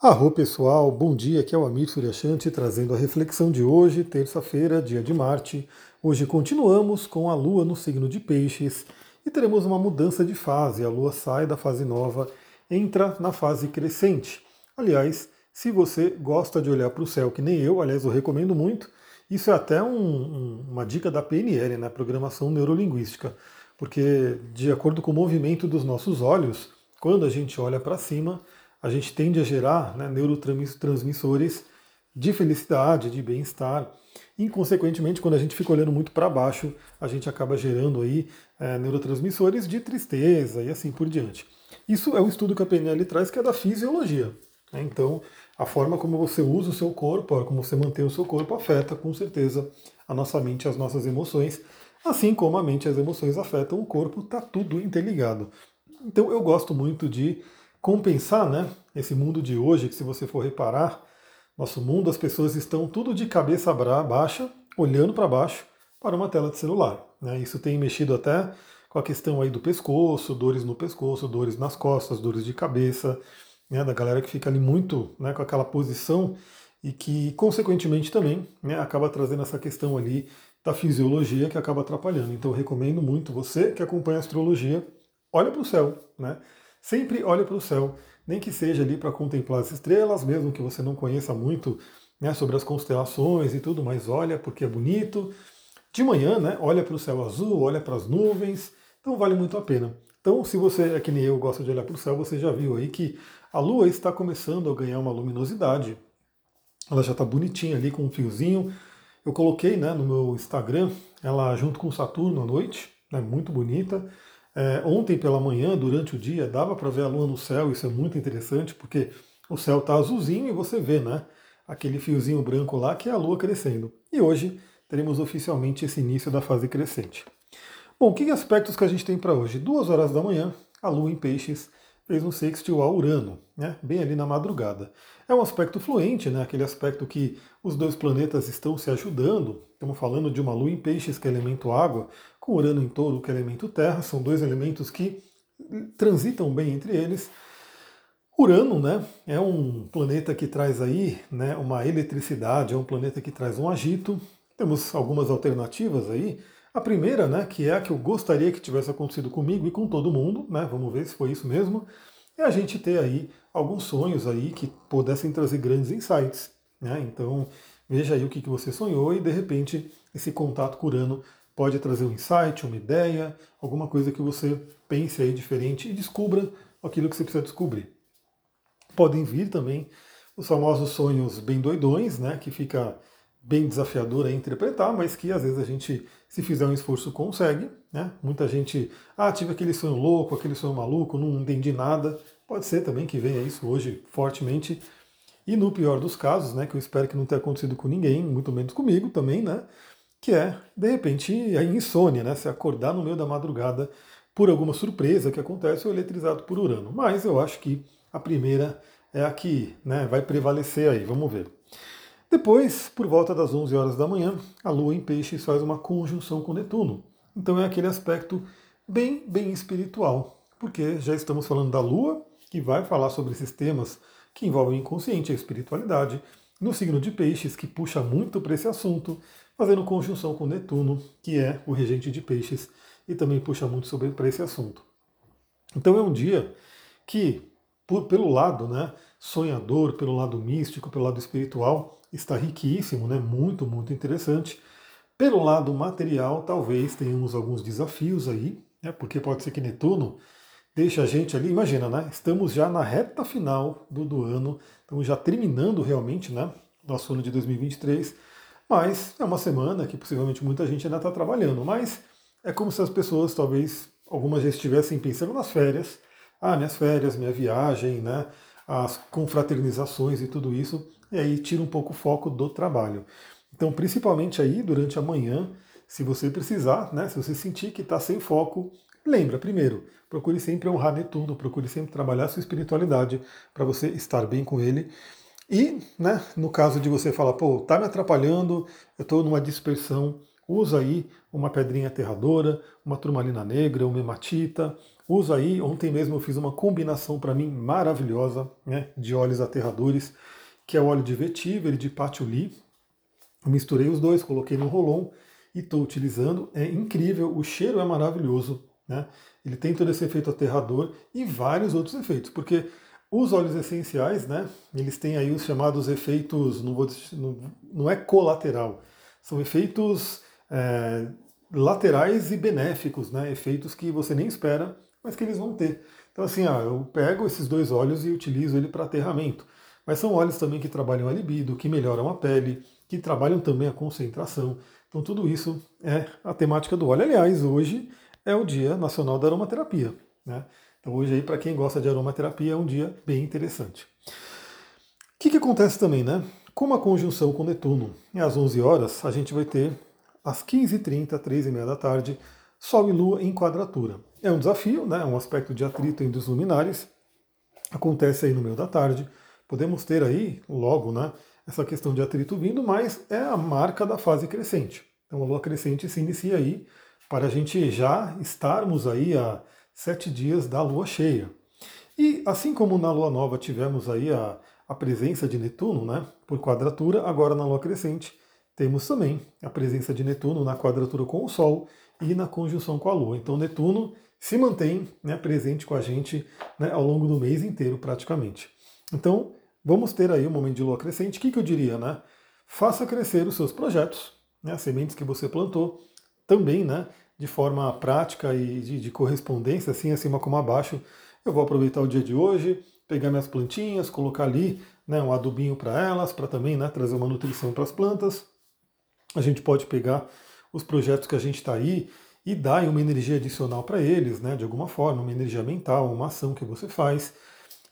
Arro pessoal, bom dia, aqui é o Amir Suryashanti trazendo a reflexão de hoje, terça-feira, dia de Marte. Hoje continuamos com a Lua no signo de Peixes e teremos uma mudança de fase. A Lua sai da fase nova, entra na fase crescente. Aliás, se você gosta de olhar para o céu, que nem eu, aliás, eu recomendo muito, isso é até um, um, uma dica da PNL, né, Programação Neurolinguística, porque de acordo com o movimento dos nossos olhos, quando a gente olha para cima, a gente tende a gerar né, neurotransmissores de felicidade, de bem-estar. Inconsequentemente, quando a gente fica olhando muito para baixo, a gente acaba gerando aí é, neurotransmissores de tristeza e assim por diante. Isso é um estudo que a PNL traz que é da fisiologia. Né? Então, a forma como você usa o seu corpo, como você mantém o seu corpo, afeta com certeza a nossa mente e as nossas emoções. Assim como a mente e as emoções afetam o corpo, está tudo interligado. Então, eu gosto muito de compensar né, esse mundo de hoje, que se você for reparar, nosso mundo, as pessoas estão tudo de cabeça baixa, olhando para baixo, para uma tela de celular. Né? Isso tem mexido até com a questão aí do pescoço, dores no pescoço, dores nas costas, dores de cabeça, né, da galera que fica ali muito né, com aquela posição e que, consequentemente, também né, acaba trazendo essa questão ali da fisiologia que acaba atrapalhando. Então, recomendo muito você que acompanha a astrologia, olha para o céu, né? Sempre olhe para o céu, nem que seja ali para contemplar as estrelas, mesmo que você não conheça muito né, sobre as constelações e tudo, mas olha porque é bonito. De manhã, né, olha para o céu azul, olha para as nuvens, então vale muito a pena. Então, se você é que nem eu gosta de olhar para o céu, você já viu aí que a Lua está começando a ganhar uma luminosidade. Ela já está bonitinha ali com um fiozinho. Eu coloquei né, no meu Instagram ela junto com Saturno à noite, né, muito bonita. É, ontem pela manhã, durante o dia, dava para ver a lua no céu, isso é muito interessante, porque o céu está azulzinho e você vê, né? Aquele fiozinho branco lá que é a lua crescendo. E hoje teremos oficialmente esse início da fase crescente. Bom, que aspectos que a gente tem para hoje? Duas horas da manhã, a lua em peixes fez um sextil a Urano, né? bem ali na madrugada. É um aspecto fluente, né? aquele aspecto que os dois planetas estão se ajudando. Estamos falando de uma lua em peixes, que é elemento água, com Urano em touro, que é elemento terra. São dois elementos que transitam bem entre eles. Urano né, é um planeta que traz aí né, uma eletricidade, é um planeta que traz um agito. Temos algumas alternativas aí. A primeira, né, que é a que eu gostaria que tivesse acontecido comigo e com todo mundo, né, vamos ver se foi isso mesmo, é a gente ter aí alguns sonhos aí que pudessem trazer grandes insights. Né? Então, veja aí o que, que você sonhou e de repente esse contato com Urano pode trazer um insight, uma ideia, alguma coisa que você pense aí diferente e descubra aquilo que você precisa descobrir. Podem vir também os famosos sonhos bem doidões, né, que fica bem desafiador a interpretar, mas que às vezes a gente, se fizer um esforço, consegue. Né? Muita gente, ah, tive aquele sonho louco, aquele sonho maluco, não entendi nada. Pode ser também que venha isso hoje fortemente. E no pior dos casos, né, que eu espero que não tenha acontecido com ninguém, muito menos comigo também, né, que é, de repente, a insônia, né? Se acordar no meio da madrugada por alguma surpresa que acontece ou eletrizado por Urano. Mas eu acho que a primeira é a que né, vai prevalecer aí, vamos ver. Depois, por volta das 11 horas da manhã, a Lua em Peixes faz uma conjunção com Netuno. Então é aquele aspecto bem, bem espiritual, porque já estamos falando da Lua, que vai falar sobre esses temas que envolvem o inconsciente, a espiritualidade, no signo de Peixes, que puxa muito para esse assunto, fazendo conjunção com Netuno, que é o regente de peixes, e também puxa muito sobre para esse assunto. Então é um dia que, por, pelo lado né, sonhador, pelo lado místico, pelo lado espiritual, está riquíssimo, né, muito, muito interessante. Pelo lado material, talvez tenhamos alguns desafios aí, né, porque pode ser que Netuno deixe a gente ali, imagina, né? Estamos já na reta final do, do ano, estamos já terminando realmente, né? Nosso ano de 2023 mas é uma semana que possivelmente muita gente ainda está trabalhando. Mas é como se as pessoas, talvez, algumas já estivessem pensando nas férias. Ah, minhas férias, minha viagem, né? As confraternizações e tudo isso. E aí tira um pouco o foco do trabalho. Então, principalmente aí durante a manhã, se você precisar, né? Se você sentir que está sem foco, lembra, primeiro, procure sempre honrar Netuno, procure sempre trabalhar sua espiritualidade para você estar bem com ele. E, né, no caso de você falar, pô, tá me atrapalhando, eu estou numa dispersão, usa aí uma pedrinha aterradora, uma turmalina negra, uma hematita, Uso aí, ontem mesmo eu fiz uma combinação para mim maravilhosa né, de óleos aterradores, que é o óleo de vetiver e de patchouli. Eu misturei os dois, coloquei no rolon e estou utilizando. É incrível, o cheiro é maravilhoso. Né? Ele tem todo esse efeito aterrador e vários outros efeitos, porque os óleos essenciais, né, eles têm aí os chamados efeitos, não, vou, não, não é colateral, são efeitos é, laterais e benéficos, né, efeitos que você nem espera, mas que eles vão ter. Então assim, ah, eu pego esses dois óleos e utilizo ele para aterramento. Mas são óleos também que trabalham a libido, que melhoram a pele, que trabalham também a concentração. Então tudo isso é a temática do óleo. Aliás, hoje é o Dia Nacional da Aromaterapia. Né? Então hoje aí, para quem gosta de aromaterapia, é um dia bem interessante. O que, que acontece também, né? Como a conjunção com Netuno é às 11 horas, a gente vai ter às 15h30, 3h30 da tarde, Sol e Lua em quadratura. É um desafio, né? um aspecto de atrito entre os luminares. Acontece aí no meio da tarde. Podemos ter aí, logo, né, essa questão de atrito vindo, mas é a marca da fase crescente. Então a Lua crescente se inicia aí para a gente já estarmos aí a sete dias da lua cheia. E assim como na lua nova tivemos aí a, a presença de Netuno, né, por quadratura, agora na lua crescente temos também a presença de Netuno na quadratura com o Sol e na conjunção com a Lua. Então Netuno se mantém né, presente com a gente né, ao longo do mês inteiro praticamente. Então vamos ter aí um momento de lua crescente. O que, que eu diria? Né? Faça crescer os seus projetos, né, as sementes que você plantou, também né, de forma prática e de, de correspondência, assim acima como abaixo, eu vou aproveitar o dia de hoje, pegar minhas plantinhas, colocar ali né, um adubinho para elas, para também né, trazer uma nutrição para as plantas. A gente pode pegar os projetos que a gente está aí e dar uma energia adicional para eles, né, de alguma forma, uma energia mental, uma ação que você faz.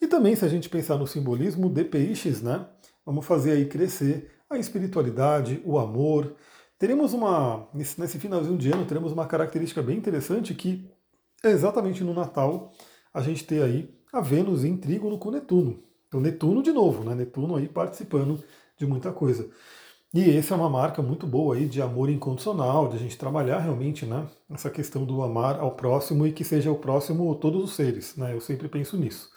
E também, se a gente pensar no simbolismo de peixes, né, vamos fazer aí crescer a espiritualidade, o amor, Teremos uma, nesse finalzinho de ano, teremos uma característica bem interessante que é exatamente no Natal a gente ter aí a Vênus em trígono com Netuno. Então Netuno de novo, né? Netuno aí participando de muita coisa. E essa é uma marca muito boa aí de amor incondicional, de a gente trabalhar realmente, né? Essa questão do amar ao próximo e que seja o próximo todos os seres, né? Eu sempre penso nisso.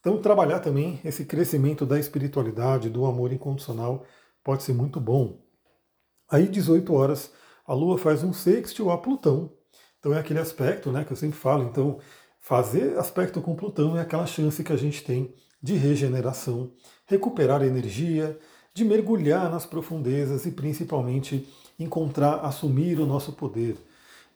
Então trabalhar também esse crescimento da espiritualidade, do amor incondicional pode ser muito bom. Aí, 18 horas, a Lua faz um sextil a Plutão. Então é aquele aspecto né, que eu sempre falo. Então, fazer aspecto com Plutão é aquela chance que a gente tem de regeneração, recuperar energia, de mergulhar nas profundezas e principalmente encontrar, assumir o nosso poder.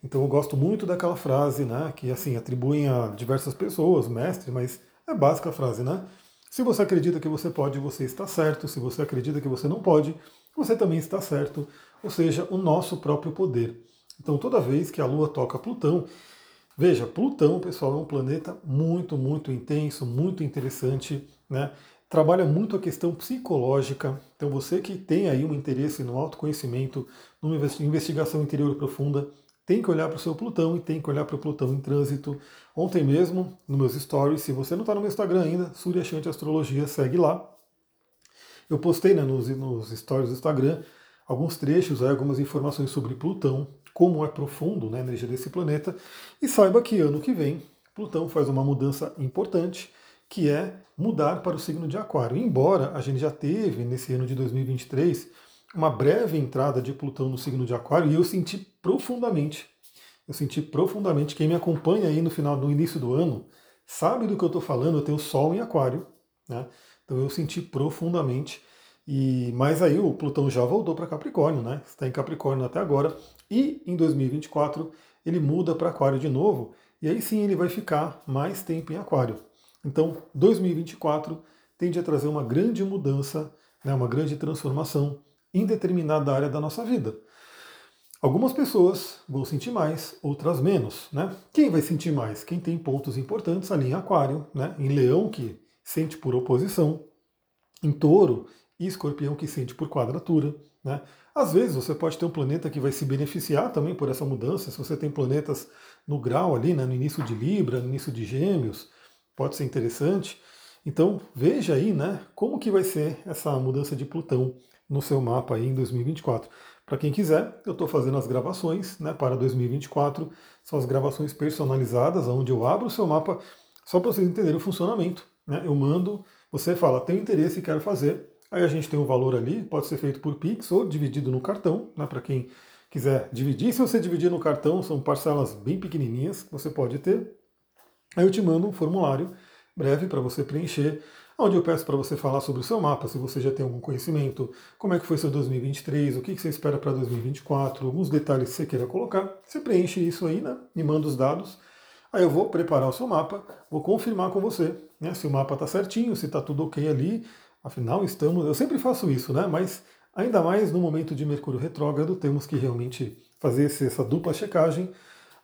Então eu gosto muito daquela frase, né, que assim atribuem a diversas pessoas, mestre, mas é básica a frase, né? Se você acredita que você pode, você está certo. Se você acredita que você não pode, você também está certo ou seja, o nosso próprio poder. Então, toda vez que a Lua toca Plutão, veja, Plutão, pessoal, é um planeta muito, muito intenso, muito interessante, né? Trabalha muito a questão psicológica. Então, você que tem aí um interesse no autoconhecimento, numa investigação interior profunda, tem que olhar para o seu Plutão e tem que olhar para o Plutão em trânsito. Ontem mesmo, nos meus stories, se você não está no meu Instagram ainda, Surya Shanti Astrologia, segue lá. Eu postei né, nos, nos stories do Instagram alguns trechos, algumas informações sobre Plutão, como é profundo né, a energia desse planeta, e saiba que ano que vem Plutão faz uma mudança importante, que é mudar para o signo de Aquário. Embora a gente já teve nesse ano de 2023 uma breve entrada de Plutão no signo de Aquário, e eu senti profundamente, eu senti profundamente, quem me acompanha aí no final, no início do ano, sabe do que eu estou falando, eu tenho Sol em Aquário, né? Então eu senti profundamente e mas aí o Plutão já voltou para Capricórnio, né? Está em Capricórnio até agora. E em 2024 ele muda para Aquário de novo. E aí sim ele vai ficar mais tempo em Aquário. Então 2024 tende a trazer uma grande mudança, né, uma grande transformação em determinada área da nossa vida. Algumas pessoas vão sentir mais, outras menos. Né? Quem vai sentir mais? Quem tem pontos importantes ali em Aquário, né? em Leão, que sente por oposição, em Touro, e escorpião que sente por quadratura. Né? Às vezes você pode ter um planeta que vai se beneficiar também por essa mudança. Se você tem planetas no grau ali, né, no início de Libra, no início de Gêmeos, pode ser interessante. Então veja aí né, como que vai ser essa mudança de Plutão no seu mapa aí em 2024. Para quem quiser, eu estou fazendo as gravações né, para 2024. São as gravações personalizadas, onde eu abro o seu mapa só para vocês entenderem o funcionamento. Né? Eu mando, você fala, tenho interesse e quero fazer. Aí a gente tem um valor ali, pode ser feito por Pix ou dividido no cartão, né, para quem quiser dividir. Se você dividir no cartão, são parcelas bem pequenininhas que você pode ter. Aí eu te mando um formulário breve para você preencher onde eu peço para você falar sobre o seu mapa, se você já tem algum conhecimento, como é que foi seu 2023, o que você espera para 2024, alguns detalhes que você queira colocar. Você preenche isso aí, né? Me manda os dados. Aí eu vou preparar o seu mapa, vou confirmar com você né, se o mapa está certinho, se está tudo ok ali. Afinal, estamos. Eu sempre faço isso, né? Mas ainda mais no momento de Mercúrio retrógrado, temos que realmente fazer essa dupla checagem.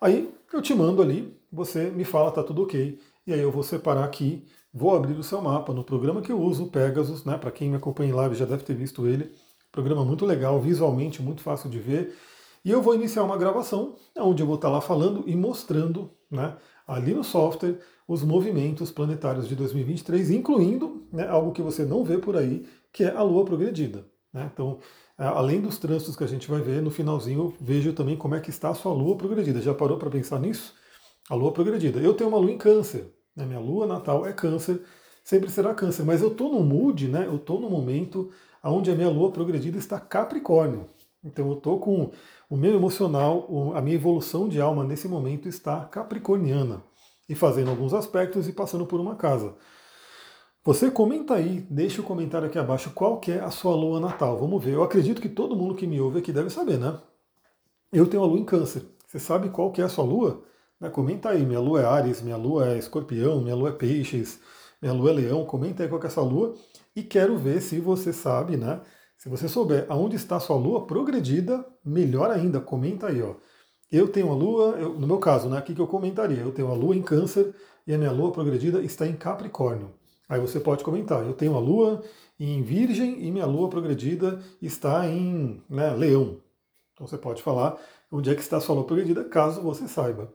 Aí eu te mando ali, você me fala, está tudo ok. E aí eu vou separar aqui Vou abrir o seu mapa no programa que eu uso, Pegasus, né? Para quem me acompanha em live já deve ter visto ele. Programa muito legal, visualmente muito fácil de ver. E eu vou iniciar uma gravação onde eu vou estar lá falando e mostrando, né, ali no software, os movimentos planetários de 2023, incluindo né, algo que você não vê por aí, que é a Lua progredida. Né? Então, além dos trânsitos que a gente vai ver, no finalzinho vejo também como é que está a sua Lua progredida. Já parou para pensar nisso? A Lua progredida. Eu tenho uma Lua em Câncer, a minha lua natal é câncer, sempre será câncer, mas eu estou no mood, né? Eu estou no momento onde a minha lua progredida está capricórnio. Então eu estou com o meu emocional, a minha evolução de alma nesse momento está capricorniana. E fazendo alguns aspectos e passando por uma casa. Você comenta aí, deixa o comentário aqui abaixo qual que é a sua lua natal. Vamos ver. Eu acredito que todo mundo que me ouve aqui deve saber, né? Eu tenho a lua em câncer. Você sabe qual que é a sua lua? Né, comenta aí, minha lua é Ares, minha lua é escorpião, minha lua é peixes, minha lua é leão, comenta aí qual é essa lua e quero ver se você sabe, né? Se você souber aonde está sua lua progredida, melhor ainda, comenta aí, ó. Eu tenho a lua, eu, no meu caso, né, que eu comentaria, eu tenho a lua em câncer e a minha lua progredida está em Capricórnio. Aí você pode comentar, eu tenho a lua em Virgem e minha lua progredida está em né, Leão. Então você pode falar onde é que está sua lua progredida, caso você saiba.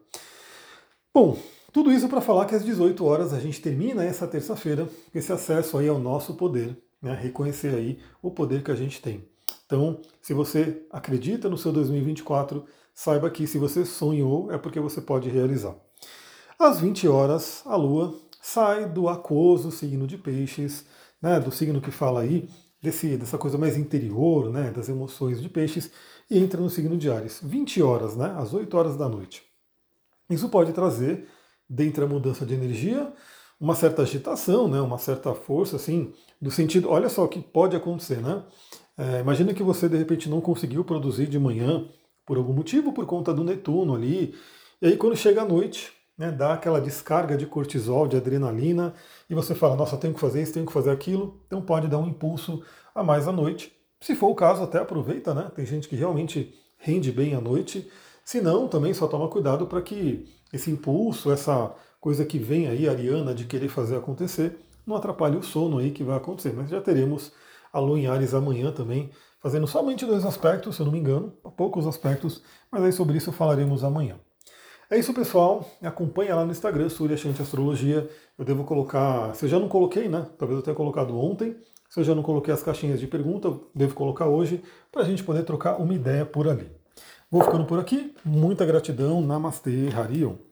Bom, tudo isso para falar que às 18 horas a gente termina essa terça-feira esse acesso aí ao nosso poder, né? reconhecer aí o poder que a gente tem. Então, se você acredita no seu 2024, saiba que se você sonhou é porque você pode realizar. Às 20 horas, a Lua sai do aquoso signo de peixes, né, do signo que fala aí desse, dessa coisa mais interior, né, das emoções de peixes, e entra no signo de Ares. 20 horas, né, às 8 horas da noite. Isso pode trazer, dentre a mudança de energia, uma certa agitação, né, uma certa força, assim, do sentido, olha só o que pode acontecer, né? É, imagina que você de repente não conseguiu produzir de manhã por algum motivo, por conta do Netuno ali, e aí quando chega a noite, né, dá aquela descarga de cortisol, de adrenalina, e você fala, nossa, tenho que fazer isso, tenho que fazer aquilo, então pode dar um impulso a mais à noite. Se for o caso, até aproveita, né? Tem gente que realmente rende bem à noite, se não, também só toma cuidado para que esse impulso, essa coisa que vem aí, Ariana, de querer fazer acontecer, não atrapalhe o sono aí que vai acontecer. Mas já teremos a Lua em Ares amanhã também, fazendo somente dois aspectos, se eu não me engano, poucos aspectos, mas aí sobre isso falaremos amanhã. É isso, pessoal. Acompanha lá no Instagram, Surya Shanti Astrologia. Eu devo colocar. Se eu já não coloquei, né? Talvez eu tenha colocado ontem. Se eu já não coloquei as caixinhas de pergunta, devo colocar hoje, para a gente poder trocar uma ideia por ali. Vou ficando por aqui. Muita gratidão. Namastê, Harion.